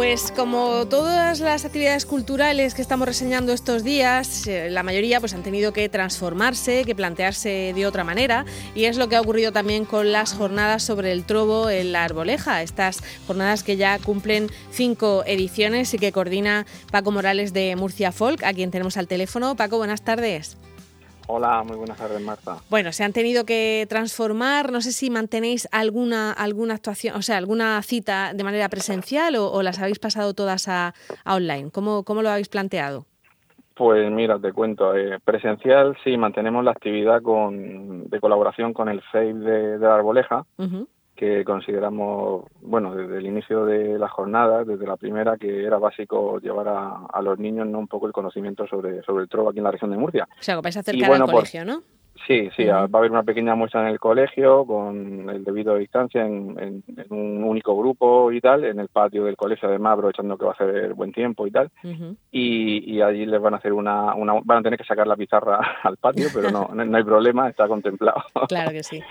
Pues como todas las actividades culturales que estamos reseñando estos días, eh, la mayoría pues han tenido que transformarse, que plantearse de otra manera y es lo que ha ocurrido también con las jornadas sobre el trobo en la Arboleja, estas jornadas que ya cumplen cinco ediciones y que coordina Paco Morales de Murcia Folk, a quien tenemos al teléfono. Paco, buenas tardes. Hola, muy buenas tardes, Marta. Bueno, se han tenido que transformar. No sé si mantenéis alguna alguna actuación, o sea, alguna cita de manera presencial o, las habéis pasado todas a, online. ¿Cómo, ¿Cómo, lo habéis planteado? Pues mira, te cuento. Eh, presencial sí, mantenemos la actividad con, de colaboración con el FEIP de, la Arboleja que consideramos, bueno, desde el inicio de la jornada, desde la primera, que era básico llevar a, los niños ¿no? un poco el conocimiento sobre, sobre el trobo aquí en la región de Murcia. O sea, que vais a acercar al colegio, ¿no? Sí, sí, va a haber una pequeña muestra en el colegio con el debido a distancia en, un único grupo y tal, en el patio del colegio además aprovechando que va a ser buen tiempo y tal, y, y, allí les van a hacer una, una, van a tener que sacar la pizarra al patio, pero no, no hay problema, está contemplado. Claro que sí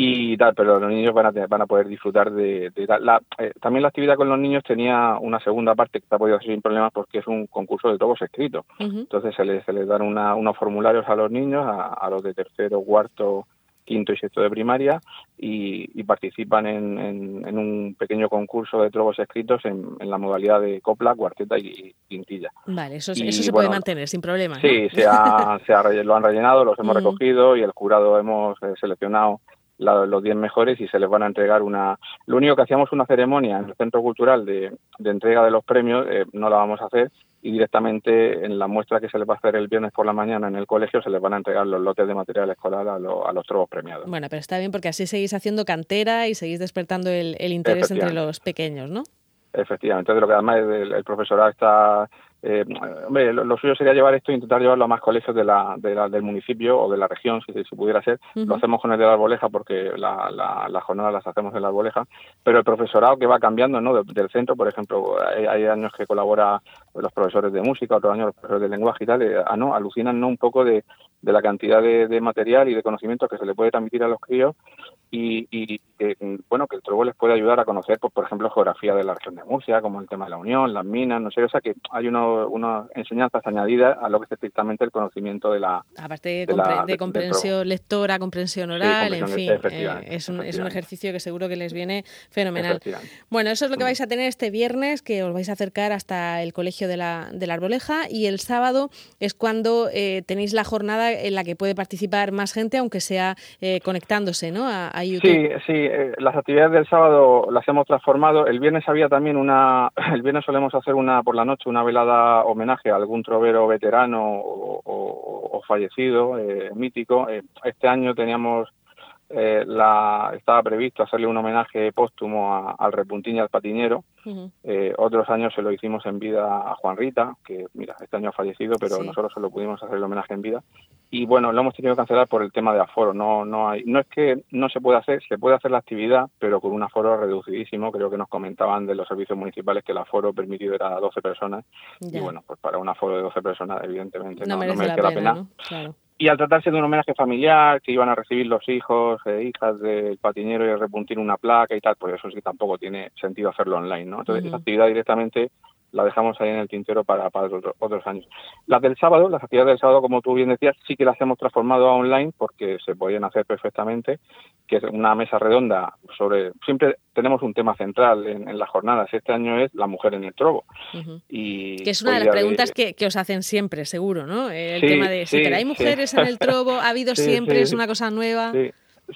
y tal, pero los niños van a, van a poder disfrutar de, la, eh, también la actividad con los niños tenía una segunda parte que ha podido hacer sin problemas porque es un concurso de todos escritos. Entonces se les, se les dan una, unos formularios a los niños, a, los de tercero, cuarto, quinto y sexto de primaria y, participan en, un pequeño concurso de trobos escritos en, la modalidad de copla, cuarteta y quintilla. Vale, eso, eso se puede mantener sin problema. Sí, se, ha, se lo han rellenado, los hemos recogido y el jurado hemos eh, seleccionado los 10 mejores y se les van a entregar una... Lo único que hacíamos una ceremonia en el Centro Cultural de, entrega de los premios, eh, no la vamos a hacer y directamente en la muestra que se les va a hacer el viernes por la mañana en el colegio se les van a entregar los lotes de material escolar a, los trobos premiados. Bueno, pero está bien porque así seguís haciendo cantera y seguís despertando el, interés entre los pequeños, ¿no? Efectivamente, entonces lo que además el profesorado está eh, hombre, lo, suyo sería llevar esto e intentar llevarlo a más colegios de la, del municipio o de la región, si, si pudiera ser. Lo hacemos con el de la Arboleja porque la, la, jornada las hacemos en la Arboleja, pero el profesorado que va cambiando ¿no? del centro, por ejemplo, hay, años que colabora los profesores de música, otros años los profesores de lenguaje y tal, eh, ah, no, alucinan ¿no? un poco de, de la cantidad de, material y de conocimiento que se le puede transmitir a los críos y, y que, bueno, que el trobo les puede ayudar a conocer, pues, por ejemplo, geografía de la región de Murcia, como el tema de la Unión, las minas, no sé, o sea que hay unas enseñanzas añadidas a lo que es estrictamente el conocimiento de la... Aparte de, comprensión lectora, comprensión oral, en fin, eh, es, un, es un ejercicio que seguro que les viene fenomenal. Bueno, eso es lo que vais a tener este viernes, que os vais a acercar hasta el Colegio de la, de la Arboleja, y el sábado es cuando eh, tenéis la jornada en la que puede participar más gente, aunque sea eh, conectándose ¿no? a, YouTube. Sí, sí, eh, las actividades del sábado las hemos transformado. El viernes había también una, el viernes solemos hacer una por la noche, una velada homenaje a algún trovero veterano o, fallecido, eh, mítico. este año teníamos eh, la, estaba previsto hacerle un homenaje póstumo al repuntín y al patiñero. Eh, otros años se lo hicimos en vida a Juan Rita, que mira, este año ha fallecido, pero nosotros solo pudimos hacer el homenaje en vida. Y bueno, lo hemos tenido que cancelar por el tema de aforo. No, no, hay, no es que no se pueda hacer, se puede hacer la actividad, pero con un aforo reducidísimo. Creo que nos comentaban de los servicios municipales que el aforo permitido era 12 personas. Y bueno, pues para un aforo de 12 personas, evidentemente no, merece, la pena. Y al tratarse de un homenaje familiar, que iban a recibir los hijos e hijas del patinero y repuntir una placa y tal, pues eso sí tampoco tiene sentido hacerlo online, ¿no? Entonces, esa actividad directamente la dejamos ahí en el tintero para, para otros, años. Las del sábado, las actividades del sábado, como tú bien decías, sí que las hemos transformado a online porque se podían hacer perfectamente, que es una mesa redonda sobre... Siempre tenemos un tema central en, las jornadas. Este año es la mujer en el trobo. y que es una de las preguntas que, os hacen siempre, seguro, ¿no? El tema de, si ¿hay mujeres en el trobo? ¿Ha habido siempre? ¿Es una cosa nueva? Sí,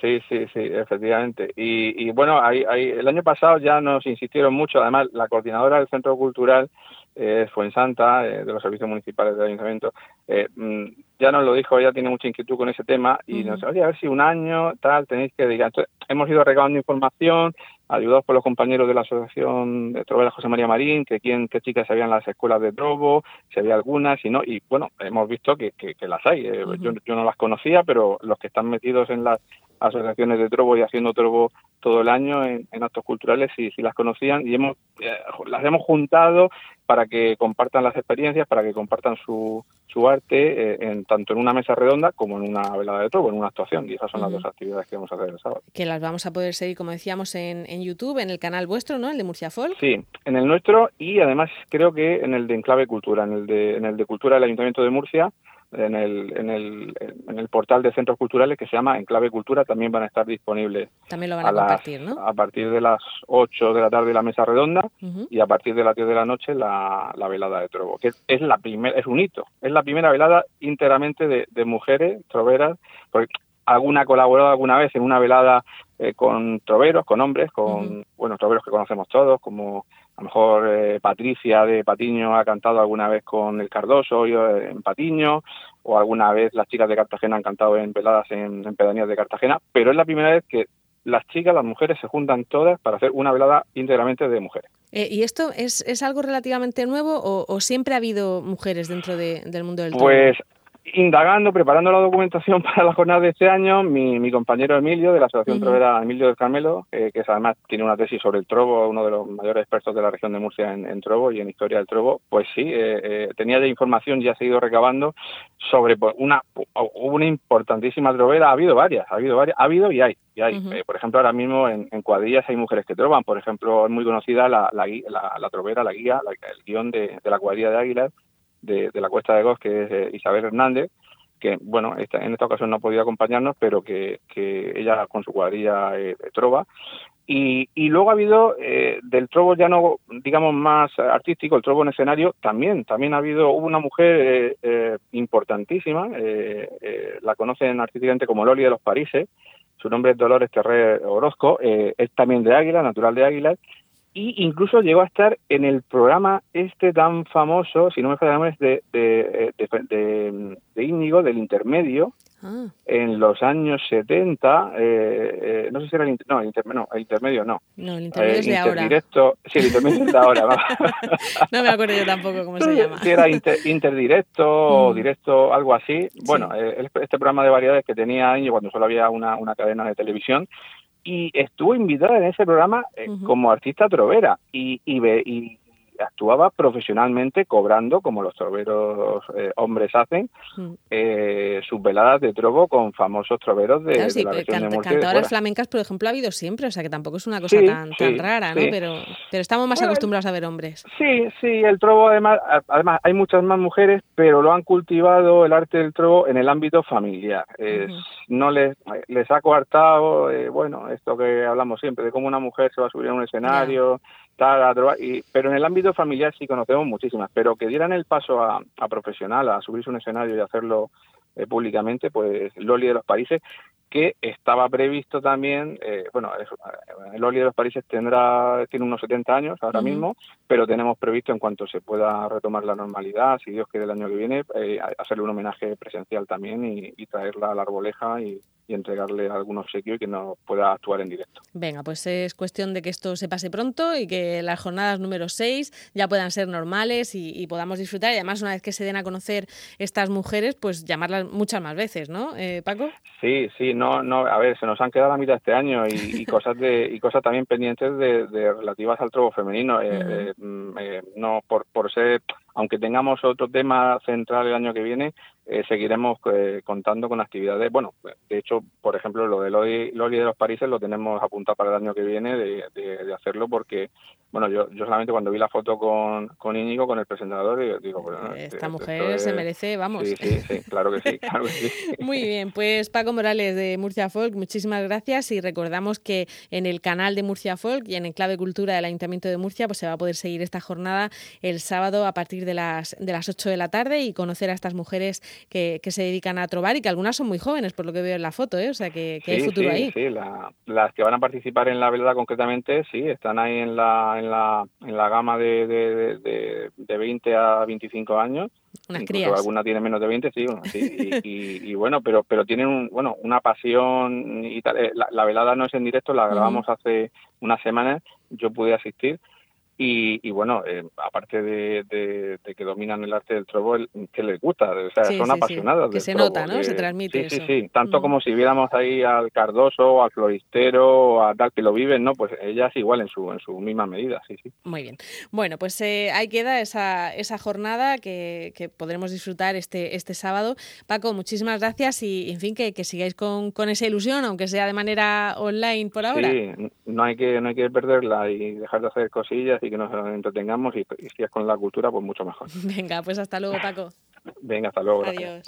sí, sí, efectivamente. Y, bueno, hay, el año pasado ya nos insistieron mucho, además la coordinadora del Centro Cultural eh, Fuensanta, eh, de los servicios municipales del ayuntamiento, eh, mm, ya nos lo dijo, ella tiene mucha inquietud con ese tema y nos dijo, oye, a ver si un año, tal, tenéis que dedicar. Entonces, hemos ido recabando información, ayudados por los compañeros de la Asociación de Trovela José María Marín, que quién, qué chicas habían las escuelas de trobo, si había algunas, y no, y bueno, hemos visto que, que, las hay. Eh, yo, yo no las conocía, pero los que están metidos en las asociaciones de trobo y haciendo trobo todo el año en, actos culturales y si las conocían y hemos eh, las hemos juntado para que compartan las experiencias, para que compartan su, su arte, eh, en, tanto en una mesa redonda como en una velada de trobo, en una actuación. Y esas son las dos actividades que vamos a hacer el sábado. Que las vamos a poder seguir, como decíamos, en, en YouTube, en el canal vuestro, ¿no? El de Murcia Folk. Sí, en el nuestro y además creo que en el de Enclave Cultura, en el de, en el de Cultura del Ayuntamiento de Murcia en el, en el, en el portal de centros culturales que se llama Enclave Cultura, también van a estar disponibles. También lo van a, compartir, ¿no? A partir de las 8 de la tarde la mesa redonda y a partir de las 10 de la noche la, la velada de trobo, que es, la primera, es un hito, es la primera velada íntegramente de, de mujeres troveras, porque alguna ha colaborado alguna vez en una velada eh, con troveros, con hombres, con, bueno, troveros que conocemos todos, como a lo mejor eh, Patricia de Patiño ha cantado alguna vez con el Cardoso eh, en Patiño, o alguna vez las chicas de Cartagena han cantado en veladas en, pedanías de Cartagena, pero es la primera vez que las chicas, las mujeres se juntan todas para hacer una velada íntegramente de mujeres. Eh, ¿Y esto es, es, algo relativamente nuevo o, siempre ha habido mujeres dentro del mundo del Pues indagando, preparando la documentación para la jornada de este año, mi, mi compañero Emilio de la Asociación Trovera Emilio del Carmelo, que es, además tiene una tesis sobre el trobo, uno de los mayores expertos de la región de Murcia en, en trobo y en historia del trobo, pues sí, eh, eh, tenía de información y ha seguido recabando sobre pues, una, una importantísima trovera, ha habido varias, ha habido varias, ha habido y hay. Y hay. Eh, por ejemplo, ahora mismo en, cuadrillas hay mujeres que troban, por ejemplo, es muy conocida la, la, la, trovera, la guía, el guion de, de la cuadrilla de Águilas, de, la Cuesta de Gos, que es eh, Isabel Hernández, que, bueno, esta, en esta ocasión no ha podido acompañarnos, pero que, que ella con su cuadrilla eh, trova. Y, y, luego ha habido eh, del trobo ya no, digamos, más artístico, el trobo en escenario, también, también ha habido, una mujer importantísima, la conocen artísticamente como Loli de los Parises, su nombre es Dolores Terré Orozco, es también de Águila, natural de Águila, y incluso llegó a estar en el programa este tan famoso, si no me falla de, de, de, de, Íñigo, del intermedio, ah. en los años 70, eh, eh, no sé si era el, no, el, no, el intermedio no. No, el intermedio es de ahora. Sí, el intermedio es de ahora. no me acuerdo yo tampoco cómo se llama. Si era interdirecto o mm. directo, algo así. Bueno, eh, este programa de variedades que tenía Íñigo cuando solo había una, una cadena de televisión, y estuvo invitada en ese programa eh, como artista trovera. Y, y, y, actuaba profesionalmente cobrando, como los troveros eh, hombres hacen, mm. eh, sus veladas de trovo con famosos troveros de, la región de Murcia. Cantadoras flamencas, por ejemplo, ha habido siempre, o sea que tampoco es una cosa tan, tan, rara, ¿no? Pero, pero estamos más acostumbrados a ver hombres. Sí, sí, el trovo además, además hay muchas más mujeres, pero lo han cultivado el arte del trovo en el ámbito familiar. No les, les ha coartado, eh, bueno, esto que hablamos siempre, de cómo una mujer se va a subir a un escenario, y, pero en el ámbito familiar sí conocemos muchísimas, pero que dieran el paso a, a profesional, a subirse un escenario y hacerlo eh, públicamente, pues Loli de los Países, que estaba previsto también, eh, bueno, el eh, Loli de los Países tendrá, tiene unos 70 años ahora mismo, pero tenemos previsto en cuanto se pueda retomar la normalidad, si Dios quiere el año que viene, hacerle un homenaje presencial también y, y traerla a la arboleja y, y entregarle algún obsequio y que no pueda actuar en directo. Venga, pues es cuestión de que esto se pase pronto y que las jornadas número 6 ya puedan ser normales y, podamos disfrutar. Y además, una vez que se den a conocer estas mujeres, pues llamarlas muchas más veces, ¿no, eh, Paco? Sí, sí, no, no, a ver, se nos han quedado a mitad este año y, cosas de y cosas también pendientes de, relativas al trobo femenino. Eh, eh, mm, eh, no por, por ser aunque tengamos otro tema central el año que viene, eh, seguiremos eh, contando con actividades. Bueno, de hecho, por ejemplo, lo de Loli, de los Parises lo tenemos apuntado para el año que viene de, de, hacerlo porque, bueno, yo, yo solamente cuando vi la foto con, con Íñigo, con el presentador, digo, bueno, esta mujer se merece, vamos. Sí, sí, sí, claro que sí, claro que sí. Muy bien, pues Paco Morales de Murcia Folk, muchísimas gracias y recordamos que en el canal de Murcia Folk y en el Clave Cultura del Ayuntamiento de Murcia, pues se va a poder seguir esta jornada el sábado a partir de de las, de las 8 de la tarde y conocer a estas mujeres que, que se dedican a trobar y que algunas son muy jóvenes, por lo que veo en la foto, ¿eh? o sea que, hay futuro ahí. Sí, las que van a participar en la velada concretamente, sí, están ahí en la, en la, en la gama de, de, de, de 20 a 25 años. Unas crías. Alguna tiene menos de 20, sí, sí y, y, bueno, pero pero tienen un, bueno, una pasión y tal. Eh, la, velada no es en directo, la grabamos hace unas semanas, yo pude asistir y, bueno, eh, aparte de, que dominan el arte del trobo, que les gusta, o sea, son apasionadas. Que se nota, ¿no? se transmite. Sí, sí, sí, tanto mm. como si viéramos ahí al Cardoso, al Floristero, a tal que lo viven, ¿no? Pues ellas igual en su, en su misma medida, sí, sí. Muy bien. Bueno, pues eh, ahí queda esa, esa jornada que, que, podremos disfrutar este, este sábado. Paco, muchísimas gracias y, en fin, que, que sigáis con, con esa ilusión, aunque sea de manera online por ahora. Sí, no hay que, no hay que perderla y dejar de hacer cosillas y que nos entretengamos y, si es con la cultura, pues mucho mejor. Venga, pues hasta luego, Paco. Venga, hasta luego. Adiós.